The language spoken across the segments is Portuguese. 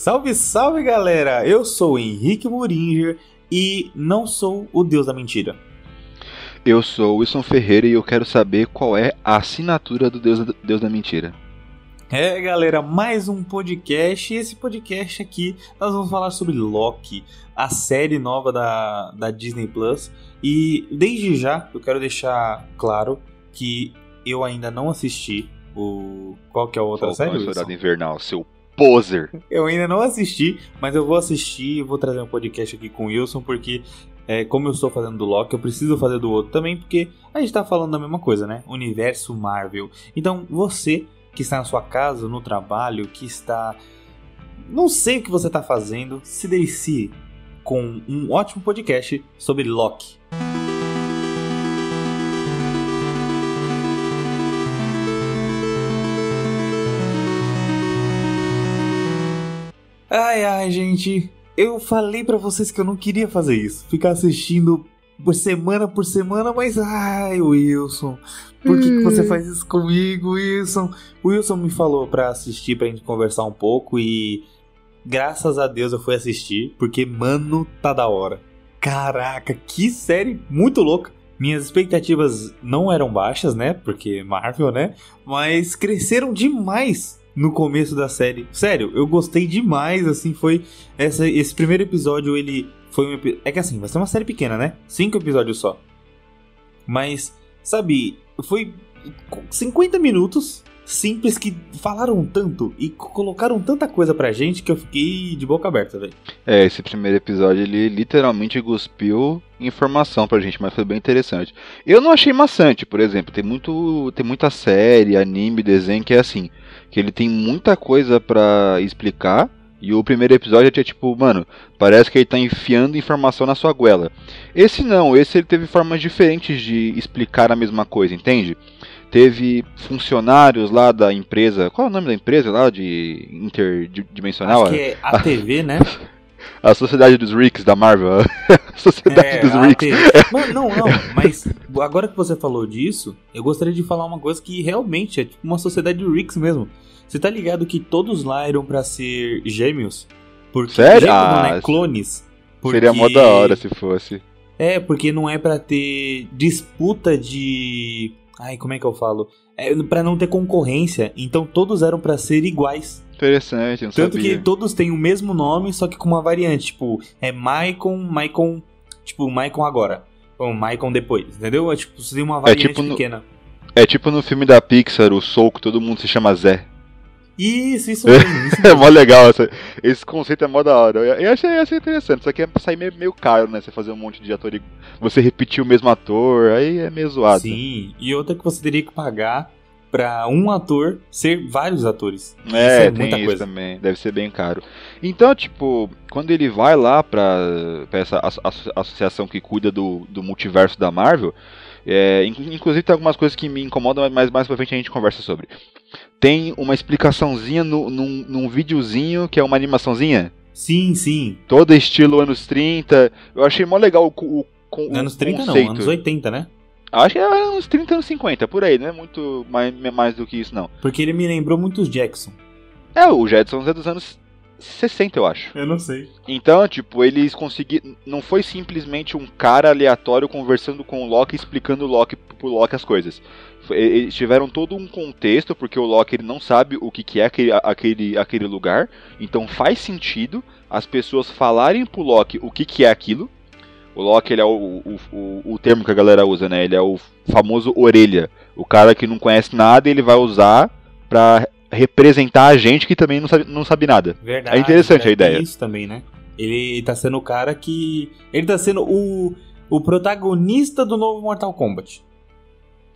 Salve, salve galera! Eu sou Henrique Muringer e não sou o Deus da Mentira. Eu sou Wilson Ferreira e eu quero saber qual é a assinatura do Deus, Deus da Mentira. É, galera, mais um podcast. E esse podcast aqui nós vamos falar sobre Loki, a série nova da, da Disney Plus. E desde já eu quero deixar claro que eu ainda não assisti o. Qual que é a outra Falcão série? Soldado Wilson? Invernal, seu poser. Eu ainda não assisti, mas eu vou assistir e vou trazer um podcast aqui com o Wilson, porque é, como eu estou fazendo do Loki, eu preciso fazer do outro também, porque a gente tá falando da mesma coisa, né? Universo Marvel. Então, você que está na sua casa, no trabalho, que está. Não sei o que você está fazendo, se delicie com um ótimo podcast sobre Loki. Ai, ai, gente. Eu falei pra vocês que eu não queria fazer isso. Ficar assistindo por semana por semana, mas ai, Wilson. Por que, que você faz isso comigo, Wilson? O Wilson me falou pra assistir, pra gente conversar um pouco e. Graças a Deus eu fui assistir, porque, mano, tá da hora. Caraca, que série muito louca. Minhas expectativas não eram baixas, né? Porque Marvel, né? Mas cresceram demais no começo da série. Sério, eu gostei demais, assim, foi essa, esse primeiro episódio, ele foi um é que assim, vai ser uma série pequena, né? Cinco episódios só. Mas, sabe, foi 50 minutos simples que falaram tanto e co- colocaram tanta coisa pra gente que eu fiquei de boca aberta, velho. É, esse primeiro episódio ele literalmente cuspiu informação pra gente, mas foi bem interessante. Eu não achei maçante, por exemplo, tem muito tem muita série, anime, desenho que é assim, que ele tem muita coisa pra explicar. E o primeiro episódio é tipo, mano, parece que ele tá enfiando informação na sua goela. Esse não, esse ele teve formas diferentes de explicar a mesma coisa, entende? Teve funcionários lá da empresa. Qual é o nome da empresa lá de interdimensional? Acho que é a TV, né? A Sociedade dos Ricks da Marvel. a Sociedade É, dos Ricks. Mano, não, não, mas agora que você falou disso, eu gostaria de falar uma coisa que realmente é tipo uma sociedade de Ricks mesmo. Você tá ligado que todos lá eram pra ser gêmeos? Porque, Sério? Gêmeos não, Ah, né? Clones. Seria mó Porque- da hora se fosse. É, porque não é pra ter disputa de. Ai, como é que eu falo? É pra não ter concorrência. Então todos eram pra ser iguais. Interessante, não Tanto sabia. que todos têm o mesmo nome, só que com uma variante. Tipo, é Maicon, Maicon. Tipo, Maicon agora. Ou Maicon depois, entendeu? É tipo, tem uma variante tipo no- pequena. É tipo no filme da Pixar, o Soul, que todo mundo se chama Zé. Isso, isso mesmo. Isso É mesmo. mó legal, essa- esse conceito é mó da hora. Eu, eu achei, eu achei interessante, só que é sair meio, meio caro, né? Você fazer um monte de ator e você repetir o mesmo ator, aí é meio zoado. Sim, e outra que você teria que pagar pra um ator ser vários atores. É, é tem muita coisa. também. Deve ser bem caro. Então, tipo, quando ele vai lá pra, pra essa asso- asso- associação que cuida do, do multiverso da Marvel, é, inclu- inclusive tem algumas coisas que me incomodam, mas mais pra frente a gente conversa sobre. Tem uma explicaçãozinha no, num, num videozinho que é uma animaçãozinha, Sim, sim. toda estilo anos 30. Eu achei mó legal o, o, o Anos 30 conceito. não, anos 80, né? Acho que é uns 30, anos 50, por aí, não é muito mais, mais do que isso, não. Porque ele me lembrou muito os Jackson. É, o Jetsons é dos anos 60, eu acho. Eu não sei. Então, tipo, eles conseguiram. Não foi simplesmente um cara aleatório conversando com o Loki, explicando o Loki pro Loki as coisas. Eles tiveram todo um contexto, porque o Loki ele não sabe o que, que é aquele, aquele, aquele lugar. Então faz sentido as pessoas falarem pro Loki o que, que é aquilo. O Loki ele é o, o, o, o termo que a galera usa, né? Ele é o famoso orelha. O cara que não conhece nada ele vai usar pra representar a gente que também não sabe, não sabe nada. Verdade. É interessante a ideia. Isso também, né? Ele tá sendo o cara que. Ele tá sendo o, o protagonista do novo Mortal Kombat.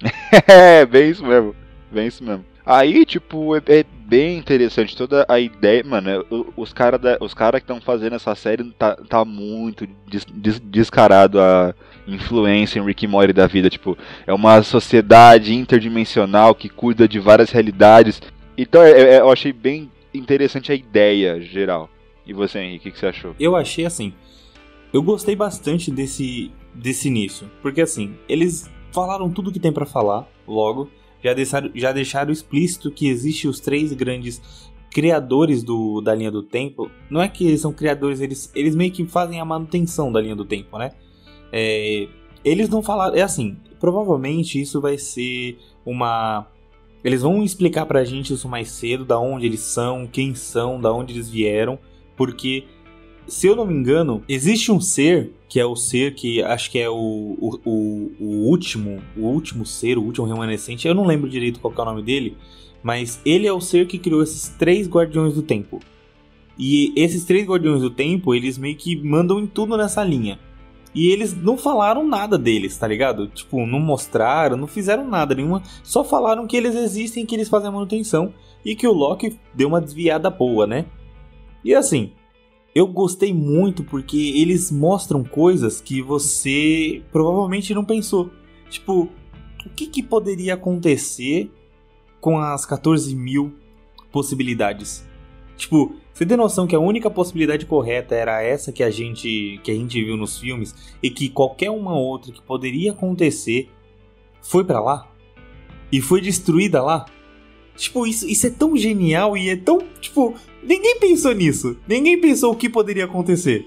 É, bem isso mesmo. Bem isso mesmo. Aí, tipo, é, é bem interessante toda a ideia, mano. é, Os caras cara que estão fazendo essa série tá, tá muito des- des- descarado a influência em Rick e Morty da vida. Tipo, é uma sociedade interdimensional que cuida de várias realidades. Então, é- é- eu achei bem interessante a ideia geral. E você, Henrique, o que, você achou? Eu achei assim. Eu gostei bastante desse, desse início. Porque assim, eles falaram tudo que tem pra falar logo. Já deixaram, já deixaram explícito que existem os três grandes criadores do, da linha do tempo, não é que eles são criadores, eles, eles meio que fazem a manutenção da linha do tempo, né? É, eles não falaram. É assim, provavelmente isso vai ser uma. Eles vão explicar pra gente isso mais cedo, da onde eles são, quem são, da onde eles vieram, porque se eu não me engano, existe um ser que é o ser que acho que é o, o, o, último, o último ser, o último remanescente. Eu não lembro direito qual é o nome dele, mas ele é o ser que criou esses três guardiões do tempo. E esses três guardiões do tempo, eles meio que mandam em tudo nessa linha. E eles não falaram nada deles, tá ligado? Tipo, não mostraram, não fizeram nada nenhuma. Só falaram que eles existem, que eles fazem manutenção. E que o Loki deu uma desviada boa, né? E assim, eu gostei muito porque eles mostram coisas que você provavelmente não pensou. Tipo, o que, que poderia acontecer com as 14 mil possibilidades? Tipo, você tem noção que a única possibilidade correta era essa que a gente que a gente viu nos filmes e que qualquer uma outra que poderia acontecer foi para lá e foi destruída lá? Tipo, isso, isso é tão genial e é tão, tipo, ninguém pensou nisso. Ninguém pensou o que poderia acontecer.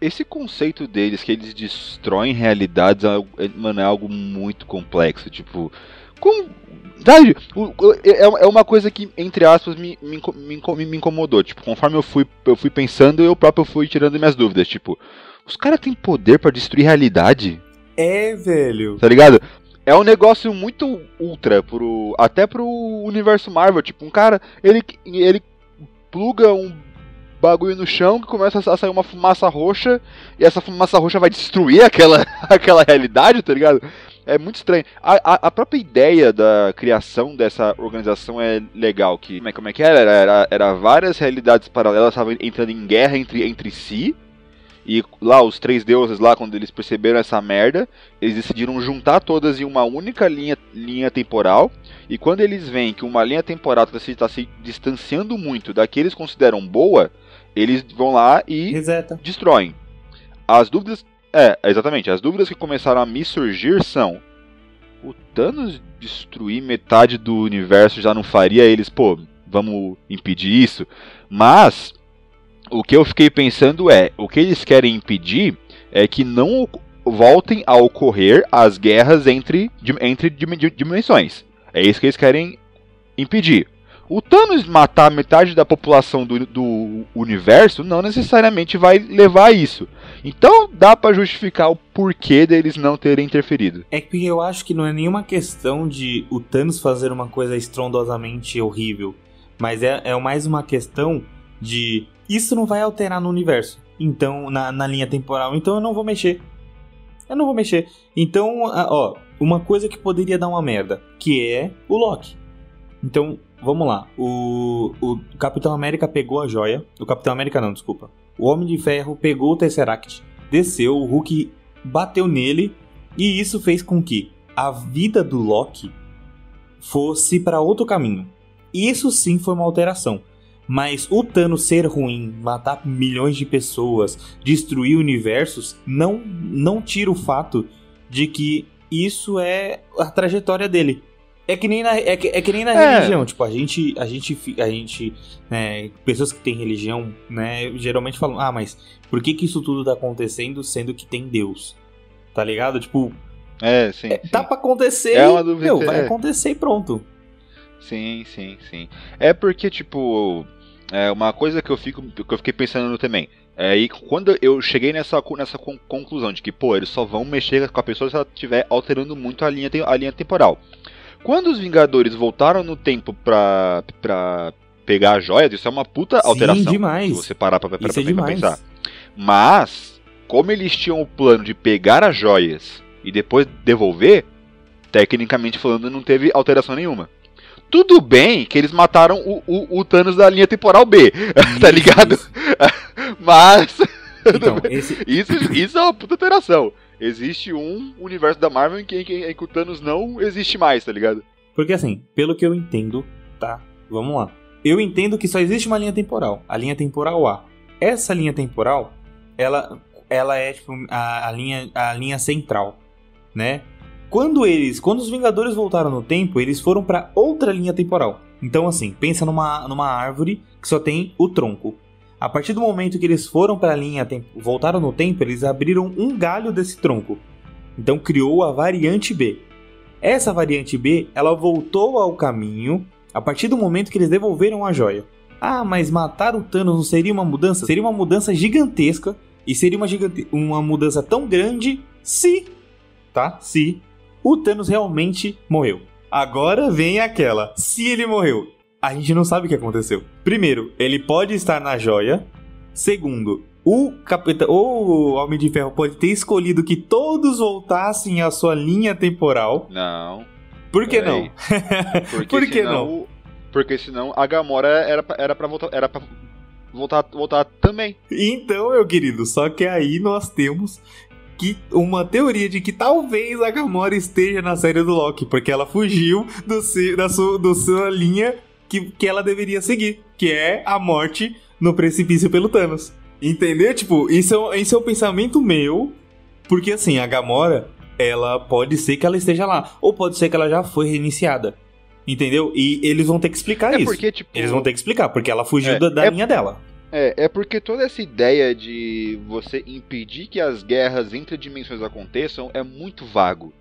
Esse conceito deles que eles destroem realidades, é, mano, é algo muito complexo, tipo, como Sabe, é, é uma coisa que, entre aspas, me, me, me, me incomodou. Tipo, conforme eu fui, eu fui pensando, eu próprio fui tirando minhas dúvidas. Tipo, os caras têm poder para destruir realidade? É, velho. Tá ligado? É um negócio muito ultra pro. Até pro universo Marvel. Tipo, um cara, ele, ele pluga um bagulho no chão que começa a sair uma fumaça roxa e essa fumaça roxa vai destruir aquela, aquela realidade, tá ligado? É muito estranho. A, a, a, própria ideia da criação dessa organização é legal. Que, como, é, como é que era? Era, era? era várias realidades paralelas estavam entrando em guerra entre, entre si. E lá, os três deuses lá, quando eles perceberam essa merda, eles decidiram juntar todas em uma única linha, linha temporal. E quando eles veem que uma linha temporal está se, tá se distanciando muito da que eles consideram boa, eles vão lá e Reseta. destroem. As dúvidas é, exatamente. As dúvidas que começaram a me surgir são: o Thanos destruir metade do universo já não faria eles, pô, vamos impedir isso? Mas o que eu fiquei pensando é: o que eles querem impedir é que não voltem a ocorrer as guerras entre, entre dimensões. É isso que eles querem impedir. O Thanos matar metade da população do, do universo não necessariamente vai levar a isso. Então dá para justificar o porquê deles não terem interferido. É que eu acho que não é nenhuma questão de o Thanos fazer uma coisa estrondosamente horrível, mas é, é mais uma questão de isso não vai alterar no universo. Então, na, na linha temporal, então eu não vou mexer. Eu não vou mexer. Então, ó, uma coisa que poderia dar uma merda, que é o Loki. Então, vamos lá. O, o Capitão América pegou a joia. O Capitão América não, desculpa. O Homem de Ferro pegou o Tesseract, desceu, o Hulk bateu nele e isso fez com que a vida do Loki fosse para outro caminho. Isso sim foi uma alteração. Mas o Thanos ser ruim, matar milhões de pessoas, destruir universos, não, não tira o fato de que isso é a trajetória dele. É que nem na, é que, é que nem na é. religião, tipo, a gente, a gente, a gente, né, pessoas que têm religião, né, geralmente falam, ah, mas por que que isso tudo tá acontecendo sendo que tem Deus? Tá ligado? Tipo, é, sim, é, sim. Tá pra acontecer é uma dúvida, meu, vai é. acontecer e pronto. Sim, sim, sim. É porque, tipo, é uma coisa que eu, fico, que eu fiquei pensando também. É, e quando eu cheguei nessa, nessa conclusão de que, pô, eles só vão mexer com a pessoa se ela estiver alterando muito a linha, a linha temporal. Quando os Vingadores voltaram no tempo pra, pra pegar a joia, isso é uma puta Sim, alteração. demais. Se você parar pra, pra, pra, é pra pensar. Mas, como eles tinham o plano de pegar as joias e depois devolver, tecnicamente falando, não teve alteração nenhuma. Tudo bem que eles mataram o, o, o Thanos da linha temporal B, tá ligado? Mas. Então, esse... isso, isso é uma puta alteração existe um universo da Marvel em que, em, em que o Thanos não existe mais, tá ligado? Porque assim, pelo que eu entendo, tá? Vamos lá. Eu entendo que só existe uma linha temporal, a linha temporal A. Essa linha temporal, ela, ela é tipo a, a linha, a linha central, né? Quando eles, quando os Vingadores voltaram no tempo, eles foram para outra linha temporal. Então, assim, pensa numa, numa árvore que só tem o tronco. A partir do momento que eles foram para a linha, voltaram no tempo, eles abriram um galho desse tronco. Então criou a variante B. Essa variante B, ela voltou ao caminho a partir do momento que eles devolveram a joia. Ah, mas matar o Thanos não seria uma mudança? Seria uma mudança gigantesca e seria uma, gigante... uma mudança tão grande se, tá? Se o Thanos realmente morreu. Agora vem aquela. Se ele morreu, a gente não sabe o que aconteceu. Primeiro, ele pode estar na joia. Segundo, o capitão, o Homem de Ferro pode ter escolhido que todos voltassem à sua linha temporal. Não. Por que não? Porque Por que senão, não? Porque senão a Gamora era pra, era pra voltar, era pra voltar, voltar também. Então, meu querido, só que aí nós temos que uma teoria de que talvez a Gamora esteja na série do Loki, porque ela fugiu do, da sua, do sua linha que, que ela deveria seguir, que é a morte no precipício pelo Thanos. Entendeu? Tipo, isso é, isso é um pensamento meu, porque assim, a Gamora, ela pode ser que ela esteja lá, ou pode ser que ela já foi reiniciada. Entendeu? E eles vão ter que explicar é isso. Porque, tipo, eles vão ter que explicar, porque ela fugiu é, da, da é, linha dela. É, é porque toda essa ideia de você impedir que as guerras entre dimensões aconteçam é muito vago.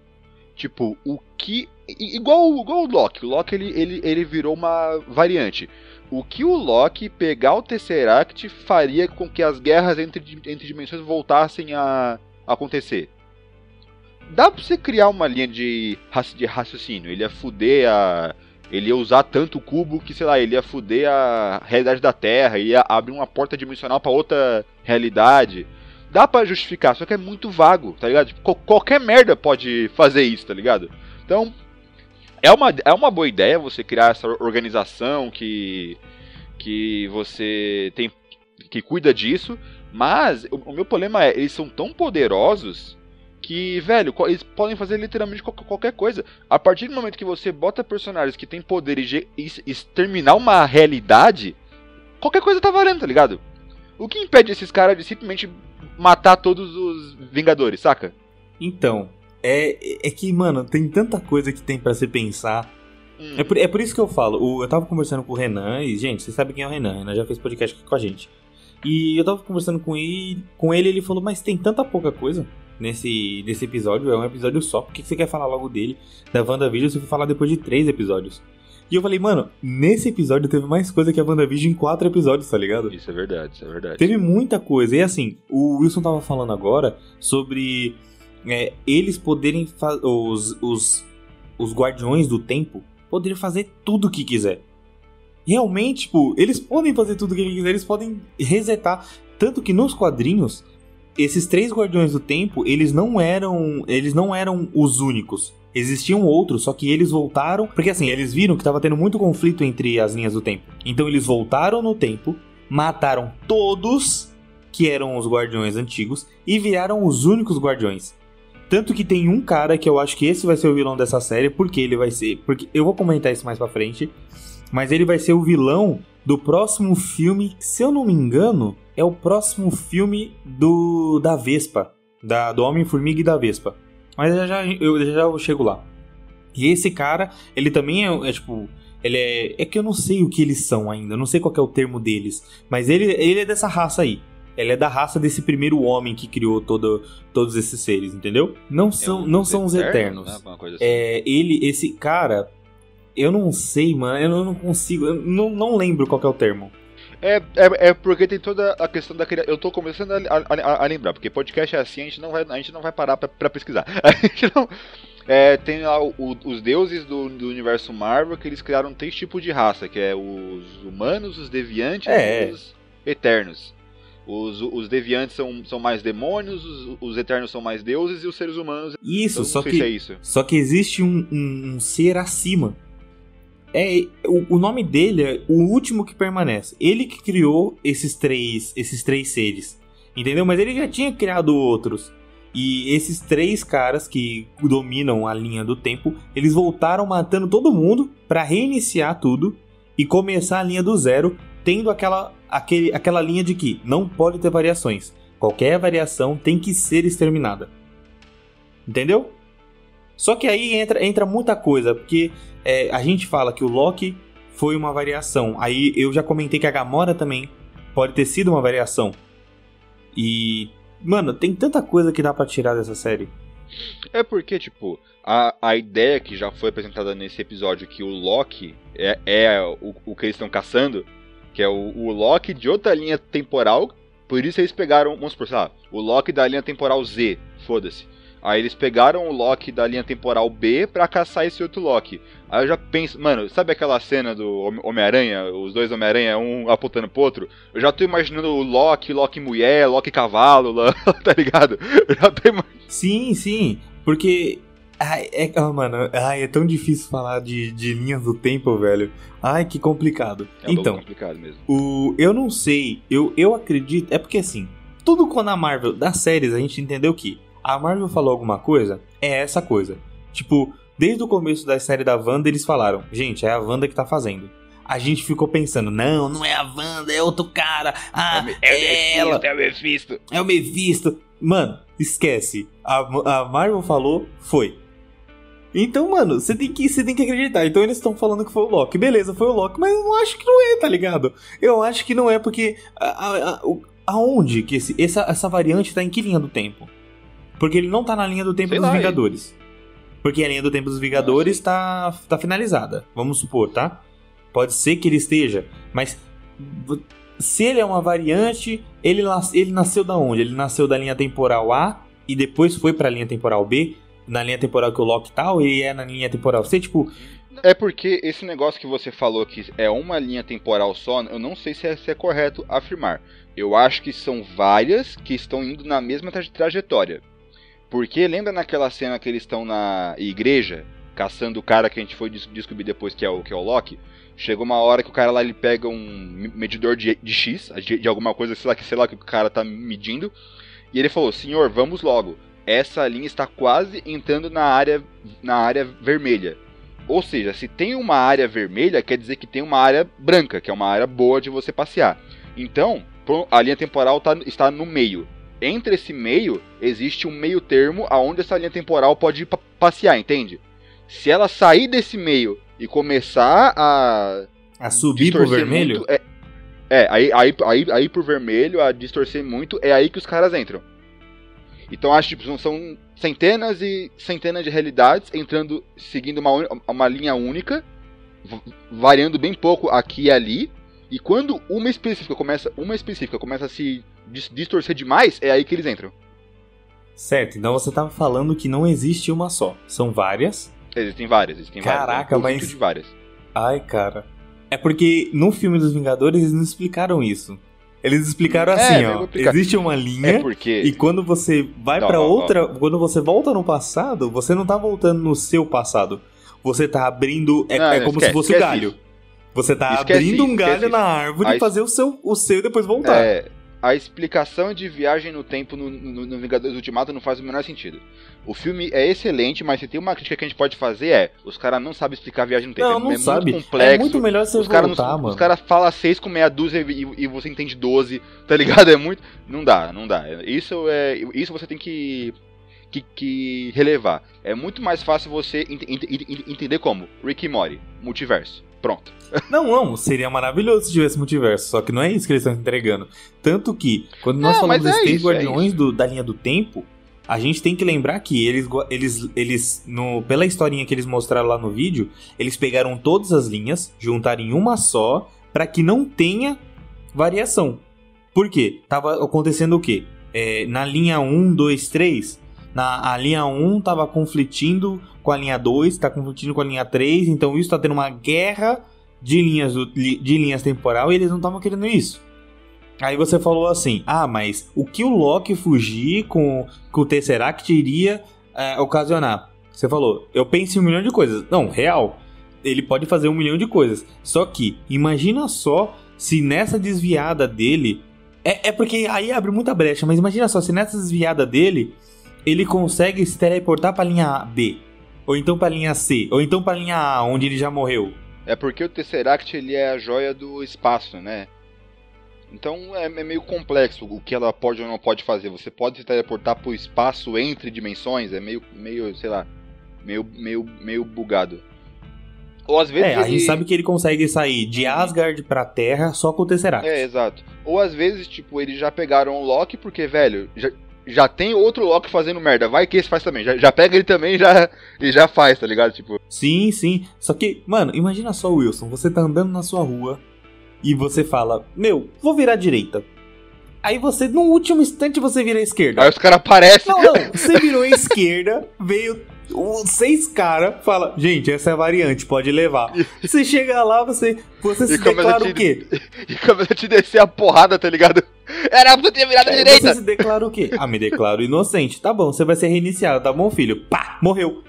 Tipo, o que. Igual, igual o Loki. O Loki ele, ele, ele virou uma variante o que o Loki pegar o Tesseract faria com que as guerras entre, entre dimensões voltassem a acontecer. Dá pra você criar uma linha de, de raciocínio. Ele ia fuder a. Ele ia usar tanto o cubo que, sei lá, ele ia fuder a realidade da Terra, ia abrir uma porta dimensional para outra realidade. Dá para justificar, só que é muito vago, tá ligado? Tipo, qualquer merda pode fazer isso, tá ligado? Então, é uma, é uma boa ideia você criar essa organização que, que você tem que cuida disso, mas o, o meu problema é, eles são tão poderosos que, velho, eles podem fazer literalmente qualquer coisa. A partir do momento que você bota personagens que têm poderes de exterminar uma realidade, qualquer coisa tá valendo, tá ligado? O que impede esses caras de simplesmente matar todos os Vingadores, saca? Então, é, é que, mano, tem tanta coisa que tem para se pensar. Hum. É, por, é por isso que eu falo. O, eu tava conversando com o Renan, e, gente, vocês sabem quem é o Renan. O Renan já fez podcast aqui com a gente. E eu tava conversando com ele, com ele ele falou, mas tem tanta pouca coisa nesse, nesse episódio, é um episódio só. Por que você quer falar logo dele, da WandaVision, se for falar depois de três episódios? E eu falei, mano, nesse episódio teve mais coisa que a WandaVision em quatro episódios, tá ligado? Isso é verdade, isso é verdade. Teve muita coisa. E assim, o Wilson tava falando agora sobre é, eles poderem os, os, os guardiões do tempo poderem fazer tudo o que quiser. Realmente, tipo, eles podem fazer tudo o que quiser, eles podem resetar. Tanto que nos quadrinhos, esses três guardiões do tempo, eles não eram. Eles não eram os únicos. Existiam outros, só que eles voltaram. Porque assim, eles viram que estava tendo muito conflito entre as linhas do tempo. Então eles voltaram no tempo, mataram todos que eram os guardiões antigos e viraram os únicos guardiões. Tanto que tem um cara que eu acho que esse vai ser o vilão dessa série, porque ele vai ser. Porque eu vou comentar isso mais pra frente. Mas ele vai ser o vilão do próximo filme, se eu não me engano, é o próximo filme do da Vespa, da, do Homem-Formiga e da Vespa. Mas já, já, eu já, chego lá. E esse cara, ele também é, é, tipo. Ele é. É que eu não sei o que eles são ainda, não sei qual é o termo deles. Mas ele, ele é dessa raça aí. Ela é da raça desse primeiro homem que criou todo, todos esses seres, entendeu? Não são, é um não são os eternos. Né? Assim. É, ele, esse cara, eu não sei, mano, eu não consigo, eu não, não lembro qual é o termo. É, é, é, porque tem toda a questão da criação. Eu tô começando a, a, a, lembrar, porque podcast é assim, a gente não vai, a gente não vai parar pra, pra pesquisar. A gente não. É, tem lá o, os deuses do, do, universo Marvel que eles criaram três tipos de raça, que é os humanos, os deviantes é. e os eternos. Os, os deviantes são, são mais demônios, os, os eternos são mais deuses e os seres humanos. Isso, só que, é isso. só que existe um, um, um ser acima. É, o, o, nome dele é o último que permanece. Ele que criou esses três, esses três seres. Entendeu? Mas ele já tinha criado outros. E esses três caras que dominam a linha do tempo, eles voltaram matando todo mundo para reiniciar tudo e começar a linha do zero, tendo aquela aquele, aquela linha de que não pode ter variações. Qualquer variação tem que ser exterminada. Entendeu? Só que aí entra, entra muita coisa, porque é, a gente fala que o Loki foi uma variação. Aí eu já comentei que a Gamora também pode ter sido uma variação. E. Mano, tem tanta coisa que dá para tirar dessa série. É porque, tipo, a, a ideia que já foi apresentada nesse episódio que o Loki é, é o, o que eles estão caçando, que é o, o Loki de outra linha temporal. Por isso eles pegaram, vamos supor, sei lá, o Loki da linha temporal Z, foda-se. Aí eles pegaram o Loki da linha temporal B pra caçar esse outro Loki. Aí eu já penso, mano, sabe aquela cena do Homem-Aranha, os dois Homem-Aranha, um apontando pro outro? Eu já tô imaginando o Loki, Loki mulher, Loki cavalo, tá ligado? Eu já tô imaginando. Sim, sim, porque. Ai, é, oh, mano, ai, é tão difícil falar de, de linhas do tempo, velho. Ai, que complicado. É então, complicado mesmo. O, eu não sei, eu, eu acredito. É porque assim, tudo quando a Marvel, das séries, a gente entendeu que a Marvel falou alguma coisa, é essa coisa. Tipo, desde o começo da série da Wanda, eles falaram: gente, é a Wanda que tá fazendo. A gente ficou pensando: não, não é a Wanda, é outro cara. Ah, é, é, é ela. É o Mephisto. É o Mephisto. Mano, esquece. A, a Marvel falou, foi. Então, mano, você tem que, você tem que acreditar. Então eles estão falando que foi o Loki. Beleza, foi o Loki, mas eu não acho que não é, tá ligado? Eu acho que não é porque a, a, a, aonde que esse, essa, essa variante tá em que linha do tempo? Porque ele não tá na linha do tempo Sei dos lá, Vingadores. Porque a linha do tempo dos Vingadores tá, tá finalizada. Vamos supor, tá? Pode ser que ele esteja, mas se ele é uma variante, ele, ele nasceu da onde? Ele nasceu da linha temporal A e depois foi pra linha temporal B, na linha temporal que o Loki tá, ou ele é na linha temporal C? Tipo, é porque esse negócio que você falou que é uma linha temporal só, eu não sei se é, se é, correto afirmar. Eu acho que são várias que estão indo na mesma trajetória. Porque lembra naquela cena que eles estão na igreja, caçando o cara que a gente foi descobrir depois que é o, que é o Loki? Chegou uma hora que o cara lá ele pega um medidor de, de X, de, de, alguma coisa, sei lá, que sei lá que o cara tá medindo, e ele falou: "Senhor, vamos logo. Essa linha está quase entrando na área na área vermelha." Ou seja, se tem uma área vermelha, quer dizer que tem uma área branca, que é uma área boa de você passear. Então, a linha temporal tá, está no meio entre esse meio existe um meio termo aonde essa linha temporal pode passear, entende? Se ela sair desse meio e começar a a subir pro vermelho, muito, é, é aí, aí, aí, aí pro vermelho, a distorcer muito, é aí que os caras entram. Então acho que tipo, são centenas e centenas de realidades entrando, seguindo uma, uma linha única, variando bem pouco aqui e ali. E quando uma específica começa, uma específica começa a se distorcer demais, é aí que eles entram. Certo, então você tava falando que não existe uma só. São várias. Existem várias, existem Caraca, várias. Caraca, mas. De várias. Ai, cara. É porque no filme dos Vingadores eles não explicaram isso. Eles explicaram é, assim, ó. Existe uma linha é porque... e quando você vai para outra, quando você volta no passado, você não tá voltando no seu passado. Você tá abrindo, é, não, é como esquece, se fosse o galho. Isso. Você tá esquece abrindo um galho na árvore e fazer o seu, o seu e depois voltar. É, a explicação de viagem no tempo no, no, no Vingadores Ultimato não faz o menor sentido. O filme é excelente, mas se tem uma crítica que a gente pode fazer é: os caras não sabem explicar viagem no tempo. Não, não é sabe. muito complexo. É muito melhor você os voltar, não, mano. Os caras falam 6 com meia dúzia e, e, você entende 12, tá ligado? É muito. Não dá, não dá. Isso, é, isso você tem que, que, que relevar. É muito mais fácil você ent, ent, ent, entender como Rick e Morty, multiverso. Pronto. Não, não, seria maravilhoso se tivesse multiverso, só que não é isso que eles estão entregando. Tanto que, quando nós falamos dos é três é guardiões é do, da linha do tempo, a gente tem que lembrar que eles, eles, eles no, pela historinha que eles mostraram lá no vídeo, eles pegaram todas as linhas, juntaram em uma só, para que não tenha variação. Por quê? Tava acontecendo o quê? É, na linha 1, 2, 3, na, a linha 1 tava conflitindo com a linha 2, tá conflitindo com a linha 3, então isso tá tendo uma guerra de linhas, de linhas temporal e eles não estavam querendo isso. Aí você falou assim: ah, mas o que o Loki fugir com, com o Tesseract iria é, ocasionar? Você falou, eu penso em um milhão de coisas. Não, real. Ele pode fazer um milhão de coisas. Só que, imagina só se nessa desviada dele. É, é porque aí abre muita brecha, mas imagina só se nessa desviada dele ele consegue se teleportar pra linha B. Ou então pra linha C. Ou então pra linha A, onde ele já morreu. É porque o Tesseract ele é a joia do espaço, né? Então é, é, meio complexo o que ela pode ou não pode fazer. Você pode se teleportar pro espaço entre dimensões, é meio, meio sei lá, meio, meio, meio bugado. Ou às vezes É, a ele... gente sabe que ele consegue sair de Asgard pra Terra só com o Tesseract. É, exato. Ou às vezes, tipo, eles já pegaram o Loki porque, velho, já, já tem outro Loki fazendo merda. Vai que esse faz também. Já, já pega ele também e já, e já faz, tá ligado? Tipo, Sim, sim. Só que, mano, imagina só, Wilson. Você tá andando na sua rua e você fala, meu, vou virar à direita. Aí você, no último instante, você vira à esquerda. aí os caras aparecem. Não, não. Você virou à esquerda, veio os seis caras, fala, gente, essa é a variante, pode levar. Você chega lá, você, você se E declara a te- o quê? E começa a te descer a porrada, tá ligado? Era pra ter virado à É, direita. Você se declara o quê? Ah, me declaro inocente. Tá bom, você vai ser reiniciado, tá bom, filho? Pá, morreu.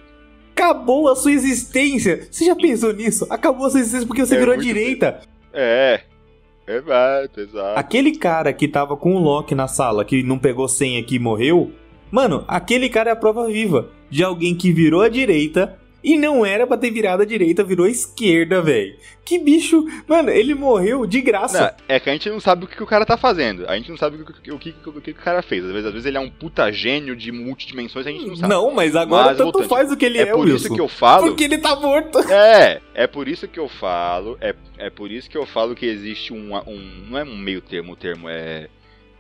Acabou a sua existência. Você já pensou nisso? Acabou a sua existência porque você É virou muito direita. É. Exato, exato. Aquele cara que tava com o Loki na sala, que não pegou senha aqui e morreu. Mano, aquele cara é a prova viva de alguém que virou à direita e não era pra ter virado à direita, virou à esquerda, velho. Que bicho. Mano, ele morreu de graça. Não, é que a gente não sabe o que, o cara tá fazendo. A gente não sabe o que, o que, o que, o cara fez. Às vezes, às vezes ele é um puta gênio de multidimensões, a gente não sabe. Não, mas agora Mas, tanto voltando, faz o que ele é é, por Wilson. isso que eu falo. Porque ele tá morto. É, é por isso que eu falo, é, é por isso que eu falo que existe um, um não é um meio termo, o termo é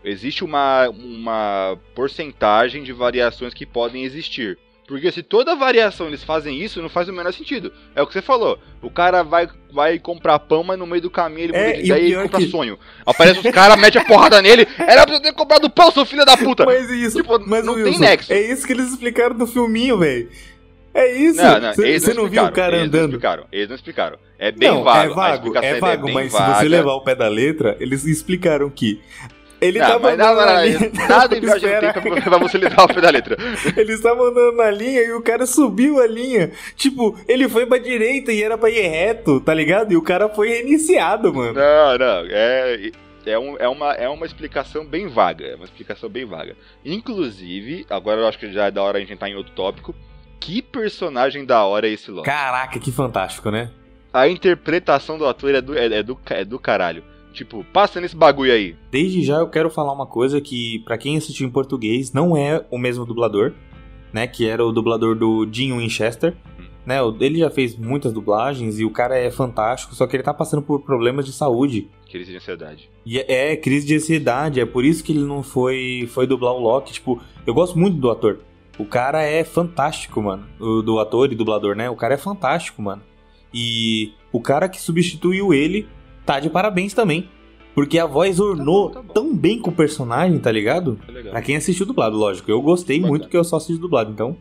existe uma, uma porcentagem de variações que podem existir. Porque se toda variação eles fazem isso, não faz o menor sentido. É o que você falou. O cara vai, vai comprar pão, mas no meio do caminho ele É, muda de e ideia e é compra que- sonho. Aparece os caras, mete a porrada nele. Era pra você ter comprado pão, seu filho da puta! Mas isso, Tipo, mas não o tem Wilson, nexo. É isso que eles explicaram no filminho, velho. É isso. Não, não, Você você não, viu o cara eles Não andando? explicaram, eles não explicaram. É bem não, vago. é a vago, explicação é vago, mas se vaga. você levar o pé da letra, eles explicaram que ele Não, tava mas andando nada, na linha. nada em viagem no tempo pra você levar o pé da letra. Ele estava andando na linha e o cara subiu a linha. Tipo, ele foi pra direita e era pra ir reto, tá ligado? E o cara foi reiniciado, mano. Não, não, é, é, um- é, uma, é uma explicação bem vaga, é uma explicação bem vaga. Inclusive, agora eu acho que já é da hora a gente entrar em outro tópico, que personagem da hora é esse Loki? Caraca, que fantástico, né? A interpretação do ator é do, é, é do, é do caralho. Tipo, passa nesse bagulho aí. Desde já eu quero falar uma coisa que, pra quem assistiu em português, não é o mesmo dublador, né? Que era o dublador do Dean Winchester. Né, ele já fez muitas dublagens e o cara é fantástico, só que ele tá passando por problemas de saúde. Crise de ansiedade. E é, é crise de ansiedade, é por isso que ele não foi, foi dublar o Loki. Tipo, eu gosto muito do ator. O cara é fantástico, mano. O, do ator e dublador, né? O cara é fantástico, mano. E o cara que substituiu ele tá de parabéns também. Porque a voz ornou bom, tá bom. tão bem com o personagem, tá ligado? Tá quem assistiu dublado, lógico. Eu gostei Bacana. muito porque eu só assisti dublado, então.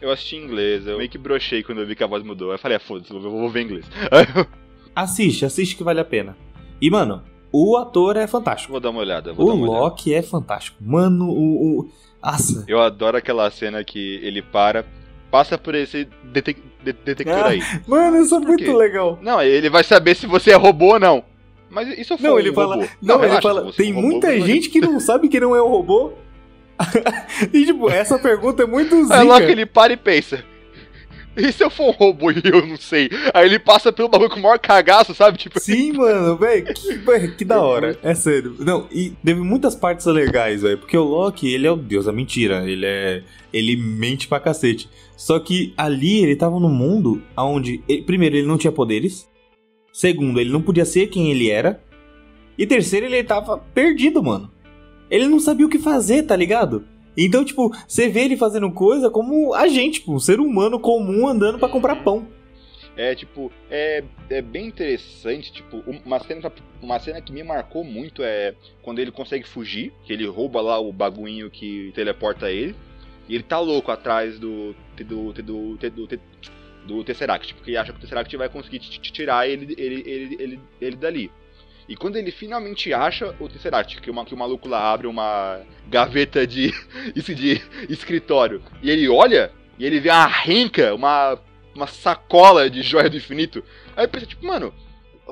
Eu assisti em inglês, eu meio que brochei quando eu vi que a voz mudou. Eu falei, ah, foda-se, eu vou ver em inglês. Assiste, assiste que vale a pena. E, mano, o ator é fantástico. vou dar uma olhada. Vou O dar uma olhada. Loki é fantástico. Mano, o. o... Nossa. Eu adoro aquela cena que ele para, passa por esse detec- de- detector Ah, aí. Mano, isso é muito legal. Não, ele vai saber se você é robô ou não. Mas eu for Não, um ele fala. robô? Não, ele fala. é Tem um robô, muita gente que não sabe que não é um robô. e, tipo, essa pergunta é muito Aí zica. logo ele para e pensa. E se eu for um robô e eu não sei? Aí ele passa pelo bagulho com o maior cagaço, sabe? Tipo, Sim, mano, velho, que, que da hora. É sério. Não, e teve muitas partes legais, velho. Porque o Loki, ele é o deus da mentira. Ele é. Ele mente pra cacete. Só que ali ele tava num mundo onde. ele- primeiro, ele não tinha poderes. Segundo, ele não podia ser quem ele era. E terceiro, ele tava perdido, mano. Ele não sabia o que fazer, tá ligado? Então, tipo, você vê ele fazendo coisa como a gente, tipo, um ser humano comum andando pra comprar pão. É, tipo, é, é bem interessante, tipo, uma cena, uma cena que me marcou muito é quando ele consegue fugir, que ele rouba lá o bagulhinho que teleporta ele, e ele tá louco atrás do do, do, do, do, Tesseract, porque acha que o Tesseract vai conseguir tirar ele, ele, ele, ele dali. E quando ele finalmente acha o Tesseract, que, uma, que o maluco lá abre uma gaveta de, de escritório, e ele olha, e ele vê uma renca, uma uma sacola de joia do infinito. Aí pensa, tipo, mano,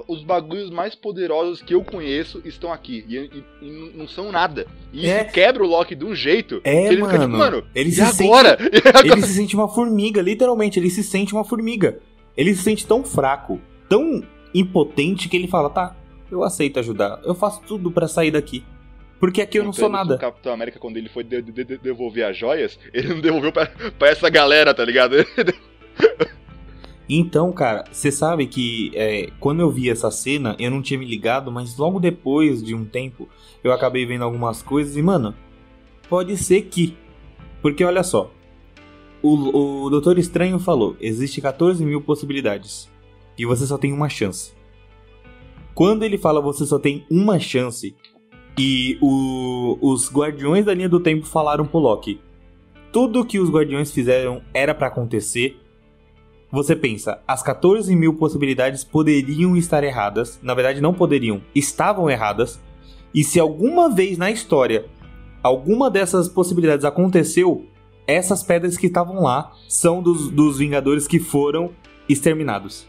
os bagulhos mais poderosos que eu conheço estão aqui. E, e- e não são nada. E isso É. quebra o Loki de um jeito. É, que ele fica tipo, mano, mano, ele se agora? E agora? Ele se sente uma formiga, literalmente, ele se sente uma formiga. Ele se sente tão fraco, tão impotente que ele fala: "Tá, eu aceito ajudar. Eu faço tudo pra sair daqui. Porque aqui eu não sou nada." O Capitão América, quando ele foi de- de- de- devolver as joias, ele não devolveu pra, pra essa galera, tá ligado? Então, cara, você sabe que é, quando eu vi essa cena, eu não tinha me ligado, mas logo depois de um tempo, eu acabei vendo algumas coisas e, mano, pode ser que. Porque olha só, o, o Doutor Estranho falou: existe 14 mil possibilidades e você só tem uma chance. Quando ele fala você só tem uma chance e o, os Guardiões da Linha do Tempo falaram pro Loki: tudo que os Guardiões fizeram era para acontecer. Você pensa, as 14 mil possibilidades poderiam estar erradas. Na verdade, não poderiam, estavam erradas. E se alguma vez na história alguma dessas possibilidades aconteceu, essas pedras que estavam lá são dos, dos Vingadores que foram exterminados.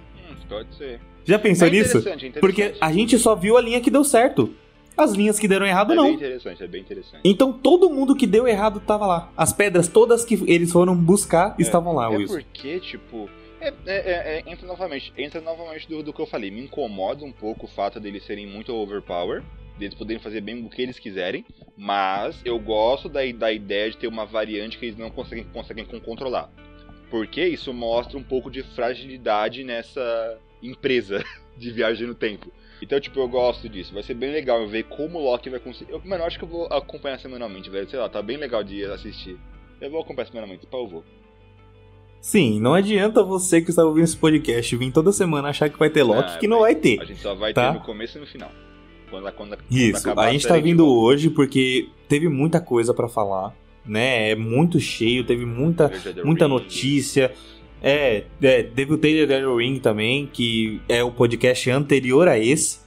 Pode ser. Já pensou É nisso? interessante, é interessante. Porque a gente só viu a linha que deu certo. As linhas que deram errado, É não. bem interessante, é bem interessante. Então todo mundo que deu errado tava lá. As pedras todas que eles foram buscar estavam lá, É Wilson. porque, tipo. É, é- é- é- entra novamente, entra novamente do, do que eu falei. Me incomoda um pouco o fato deles serem muito overpower, deles poderem fazer bem o que eles quiserem, mas eu gosto da, da ideia de ter uma variante que eles não conseguem, conseguem con- controlar. Porque isso mostra um pouco de fragilidade nessa empresa de viagem no tempo. Então, tipo, eu gosto disso. Vai ser bem legal ver como o Loki vai conseguir. Eu, mano, eu acho que eu vou acompanhar semanalmente, velho. Sei lá, tá bem legal de assistir. Eu vou acompanhar semanalmente, pá, eu vou. Sim, não adianta você que está ouvindo esse podcast vir toda semana achar que vai ter Loki, Ah, que não vai ter. A gente só vai Tá. ter no começo e no final. Quando, quando, quando Isso, acabar a gente tá vindo hoje porque teve muita coisa pra falar, né? É muito cheio, teve muita, The muita Ring. notícia. É, é, teve o Taylor The Ring também, que é o podcast anterior a esse.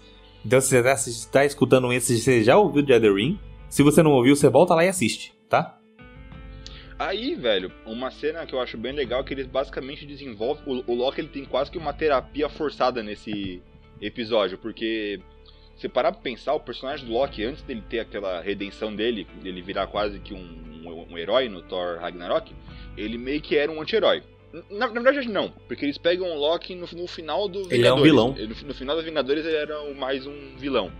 Então, se você tá, se tá escutando esse, você já ouviu The Other Ring. Se você não ouviu, você volta lá e assiste, tá? Aí, velho, uma cena que eu acho bem legal é que eles basicamente desenvolvem. O, o Loki ele tem quase que uma terapia forçada nesse episódio, porque se parar pra pensar, o personagem do Loki, antes dele ter aquela redenção dele, dele virar quase que um, um, um herói no Thor Ragnarok, ele meio que era um anti-herói. Na, na verdade, não, porque eles pegam o Loki no, no final do Vingadores. Ele é um vilão. Ele- no, final do Vingadores ele era mais um vilão.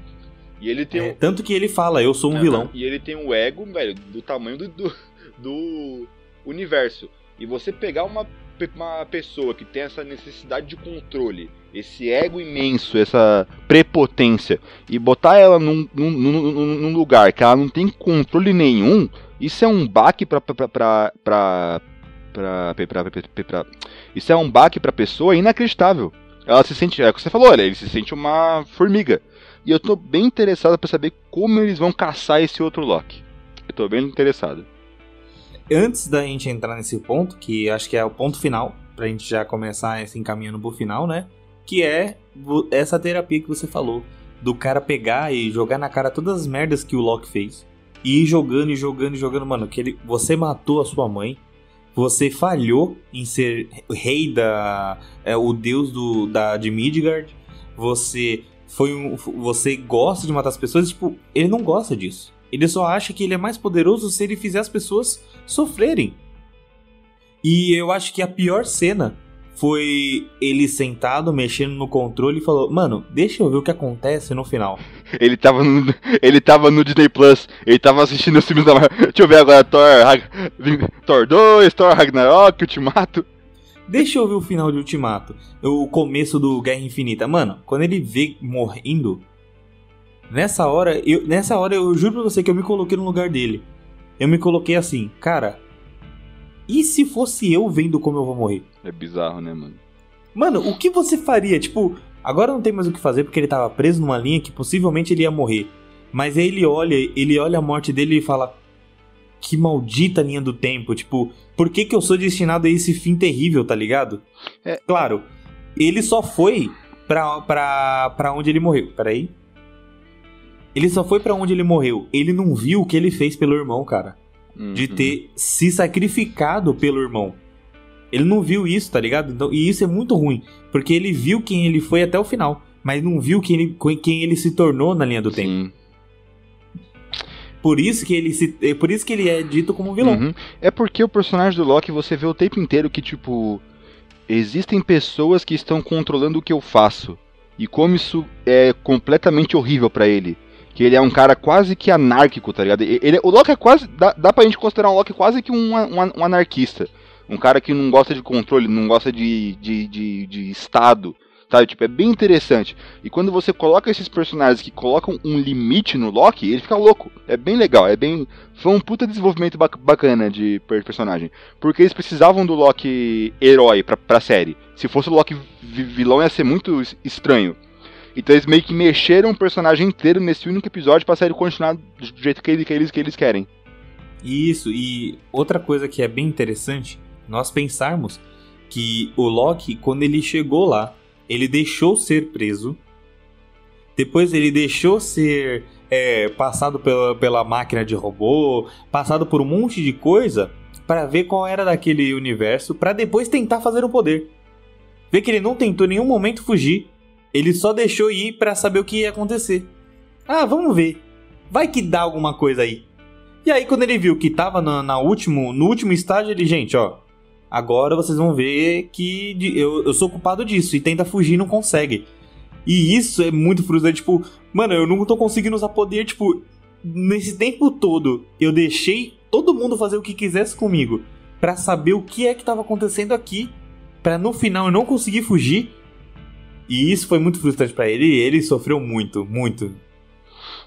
E ele tem É, um, tanto que ele fala, eu sou um Aham. vilão. E ele tem um ego, velho, do tamanho do, do, do universo. E você pegar uma, uma pessoa que tem essa necessidade de controle, esse ego imenso, essa prepotência, e botar ela num, num, num- num- lugar que ela não tem controle nenhum, isso é um baque pra- isso é um baque pra pessoa inacreditável. Ela se sente, é o que você falou, ele se sente uma formiga. E eu tô bem interessado pra saber como eles vão caçar esse outro Loki. Eu tô bem interessado. Antes da gente entrar nesse ponto, que acho que é o ponto final, pra gente já começar se encaminhando pro final, né? Que é essa terapia que você falou. Do cara pegar e jogar na cara todas as merdas que o Loki fez. E ir jogando e jogando e jogando, mano. Que ele, você matou a sua mãe. Você falhou em ser rei da. É, o deus do, da, de Midgard. Você foi um. Você gosta de matar as pessoas. Tipo, ele não gosta disso. Ele só acha que ele é mais poderoso se ele fizer as pessoas sofrerem. E eu acho que a pior cena foi ele sentado, mexendo no controle e falou: Mano, deixa eu ver o que acontece no final. Ele tava no, ele tava no Disney Plus, ele tava assistindo os filmes da Marvel. Deixa eu ver agora Thor, Rag- Thor 2, Thor Ragnarok, Ultimato. Deixa eu ver o final de Ultimato. O começo do Guerra Infinita. Mano, quando ele vê morrendo. Nessa hora, eu, nessa hora eu juro pra você que eu me coloquei no lugar dele. Eu me coloquei assim, cara. E se fosse eu vendo como eu vou morrer? É bizarro, né, mano? Mano, o que você faria? Tipo, agora não tem mais o que fazer porque ele tava preso numa linha que possivelmente ele ia morrer. Mas aí ele olha, ele olha a morte dele e fala: Que maldita linha do tempo. Tipo, por que, que eu sou destinado a esse fim terrível, tá ligado? É. Claro, ele só foi pra, pra, pra onde ele morreu. Peraí. Ele só foi pra onde ele morreu. Ele não viu o que ele fez pelo irmão, cara de Uhum. ter se sacrificado pelo irmão. Ele não viu isso, tá ligado? Então, e isso é muito ruim, porque ele viu quem ele foi até o final, mas não viu quem ele, quem ele se tornou na linha do tempo. Sim. Por isso que ele se, é por isso que ele é dito como vilão. Uhum. É porque o personagem do Loki você vê o tempo inteiro que, tipo, existem pessoas que estão controlando o que eu faço. E como isso é completamente horrível pra ele. Que ele é um cara quase que anárquico, tá ligado? Ele, o Loki é quase. Dá, dá pra gente considerar um Loki quase que um, um, um anarquista. Um cara que não gosta de controle, não gosta de, de, de, de estado, sabe? Tipo, é bem interessante. E quando você coloca esses personagens que colocam um limite no Loki, ele fica louco. É bem legal, é bem. Foi um puta desenvolvimento bacana de personagem. Porque eles precisavam do Loki herói pra, pra série. Se fosse o Loki vilão, ia ser muito estranho. Então eles meio que mexeram o personagem inteiro nesse único episódio pra série continuar do jeito que eles, que eles, que eles querem. Isso, e outra coisa que é bem interessante, nós pensarmos que o Loki, quando ele chegou lá, ele deixou ser preso. Depois ele deixou ser é, passado pela, pela máquina de robô, passado por um monte de coisa para ver qual era daquele universo, para depois tentar fazer o poder. Vê que ele não tentou em nenhum momento fugir, ele só deixou ir para saber o que ia acontecer. Ah, vamos ver. Vai que dá alguma coisa aí. E aí quando ele viu que tava na, na último, no último estágio, ele, gente, ó, Agora vocês vão ver que eu, eu sou culpado disso e tenta fugir não consegue. E isso é muito frustrante, tipo, mano, eu não tô conseguindo usar poder, tipo, nesse tempo todo eu deixei todo mundo fazer o que quisesse comigo para saber o que é que tava acontecendo aqui, para no final eu não conseguir fugir. E isso foi muito frustrante para ele e ele sofreu muito, muito.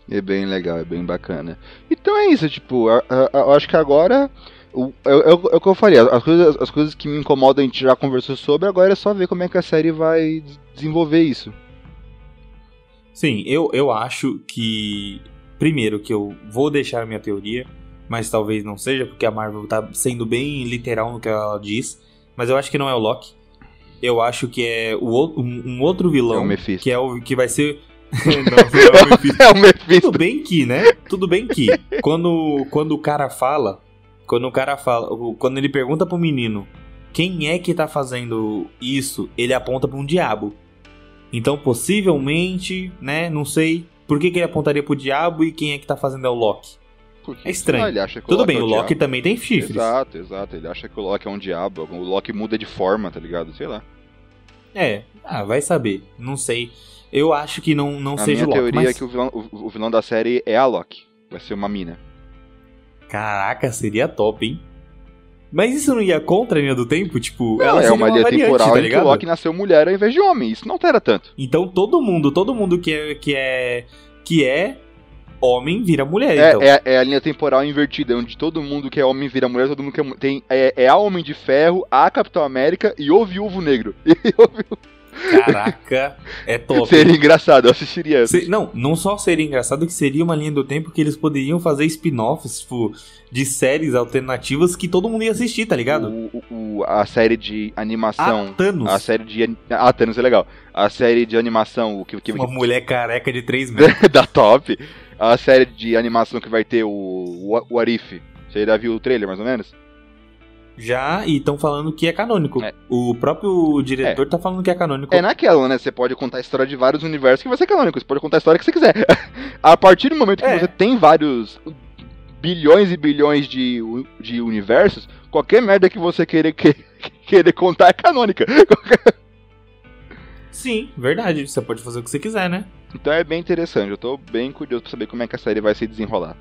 É bem legal, é bem bacana. Então é isso, tipo, eu acho que agora é, é, é, o que eu falei, as coisas, as coisas que me incomodam a gente já conversou sobre, agora é só ver como é que a série vai desenvolver isso. Sim, eu, eu acho que. Primeiro, que eu vou deixar minha teoria, mas talvez não seja, porque a Marvel tá sendo bem literal no que ela diz. Mas eu acho que não é o Loki. Eu acho que é o, um, um outro vilão. É o Mephisto. Que, é o, que vai ser. não, não é o Mephisto. é o Mephisto. Tudo bem que, né? Tudo bem que. Quando, quando o cara fala quando o cara fala, quando ele pergunta pro menino quem é que tá fazendo isso, ele aponta para um diabo. Então, possivelmente, né, não sei por que, que ele apontaria pro diabo e quem é que tá fazendo é o Loki. Porque, é estranho. ele acha que Tudo bem, é o Loki também tem chifres. Exato, exato. Ele acha que o Loki é um diabo. O Loki muda de forma, tá ligado? Sei lá. É, ah, vai saber. Não sei. Eu acho que não, não a seja o Loki. A minha teoria mas... é que o vilão, o, o vilão da série é a Loki. Vai ser uma mina. Caraca, seria top, hein? Mas isso não ia contra a linha do tempo? Tipo, não, ela é uma, uma linha variante, temporal tá em que o Loki nasceu mulher ao invés de homem. Isso não altera tanto. Então todo mundo, todo mundo que é que é que é homem vira mulher. É, então. é, é, a linha temporal invertida, onde todo mundo que é homem vira mulher, todo mundo que é, tem é, é a Homem de Ferro, a Capitão América e o Viúvo Negro. E o Viúvo... Caraca, é top. Seria engraçado, eu assistiria. Se, não, não só seria engraçado, que seria uma linha do tempo que eles poderiam fazer spin-offs, tipo, de séries alternativas que todo mundo ia assistir, tá ligado? O, o, a série de animação. A Thanos. A série de. Ah, Thanos é legal. A série de animação. O que, que, uma mulher careca de 3 metros. da top. A série de animação que vai ter o, o, Arif. Você já viu o trailer, mais ou menos? Já, e estão falando que é canônico. É. O próprio diretor é. tá falando que é canônico. É naquela, né? Você pode contar a história de vários universos que vai ser canônico. Você pode contar a história que você quiser. a partir do momento que é. você tem vários bilhões e bilhões de, de universos, qualquer merda que você querer, que, querer contar é canônica. Sim, verdade. Você pode fazer o que você quiser, né? Então é bem interessante. Eu tô bem curioso pra saber como é que a série vai se desenrolar.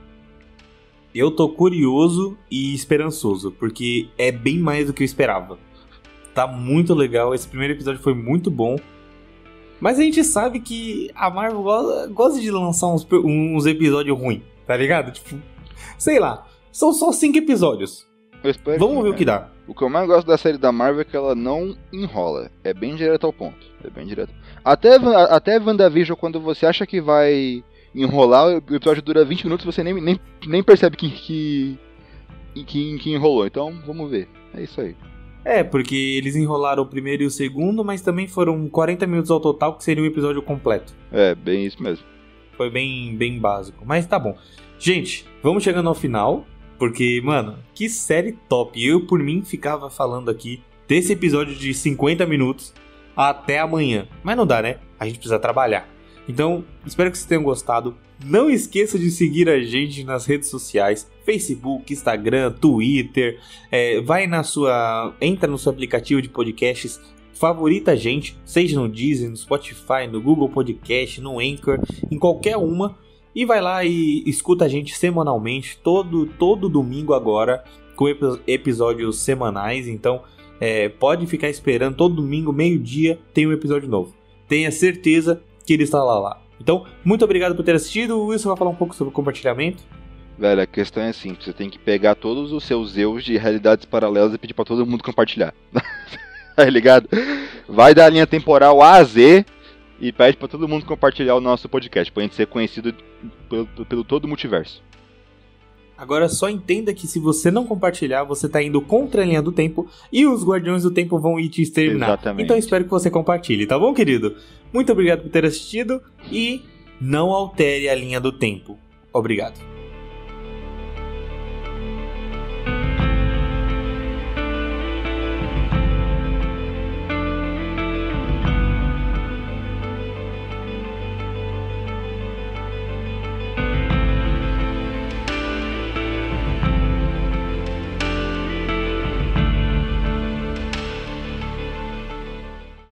Eu tô curioso e esperançoso, porque é bem mais do que eu esperava. Tá muito legal, esse primeiro episódio foi muito bom. Mas a gente sabe que a Marvel gosta de lançar uns, uns episódios ruins, tá ligado? Tipo, sei lá, são só cinco episódios. Vamos ver o que dá. O que eu mais gosto da série da Marvel é que ela não enrola. É bem direto ao ponto. É bem direto. Até, até WandaVision, quando você acha que vai enrolar, o episódio dura 20 minutos e você nem, nem, nem percebe que, que, que, que enrolou. Então, vamos ver. É isso aí. É, porque eles enrolaram o primeiro e o segundo, mas também foram 40 minutos ao total, que seria um episódio completo. É, bem isso mesmo. Foi bem, bem básico, mas tá bom. Gente, vamos chegando ao final, porque, mano, que série top. Eu, por mim, ficava falando aqui desse episódio de 50 minutos até amanhã. Mas não dá, né? A gente precisa trabalhar. Então, espero que vocês tenham gostado. Não esqueça de seguir a gente nas redes sociais: Facebook, Instagram, Twitter. É, vai na sua. Entra no seu aplicativo de podcasts. Favorita a gente, seja no Deezer, no Spotify, no Google Podcast, no Anchor, em qualquer uma. E vai lá e escuta a gente semanalmente, todo, todo domingo agora. com episódios semanais, então é, pode ficar esperando todo domingo, meio-dia, tem um episódio novo. Tenha certeza que ele está lá lá. Então, muito obrigado por ter assistido. O Wilson vai falar um pouco sobre compartilhamento. Velho, a questão é simples. Você tem que pegar todos os seus eus de realidades paralelas e pedir para todo mundo compartilhar. tá ligado? Vai da linha temporal A a Z e pede para todo mundo compartilhar o nosso podcast, pra gente ser conhecido pelo, pelo todo o multiverso. Agora só entenda que se você não compartilhar, você tá indo contra a linha do tempo e os Guardiões do Tempo vão ir te exterminar. Exatamente. Então espero que você compartilhe, tá bom, querido? Muito obrigado por ter assistido e não altere a linha do tempo. Obrigado.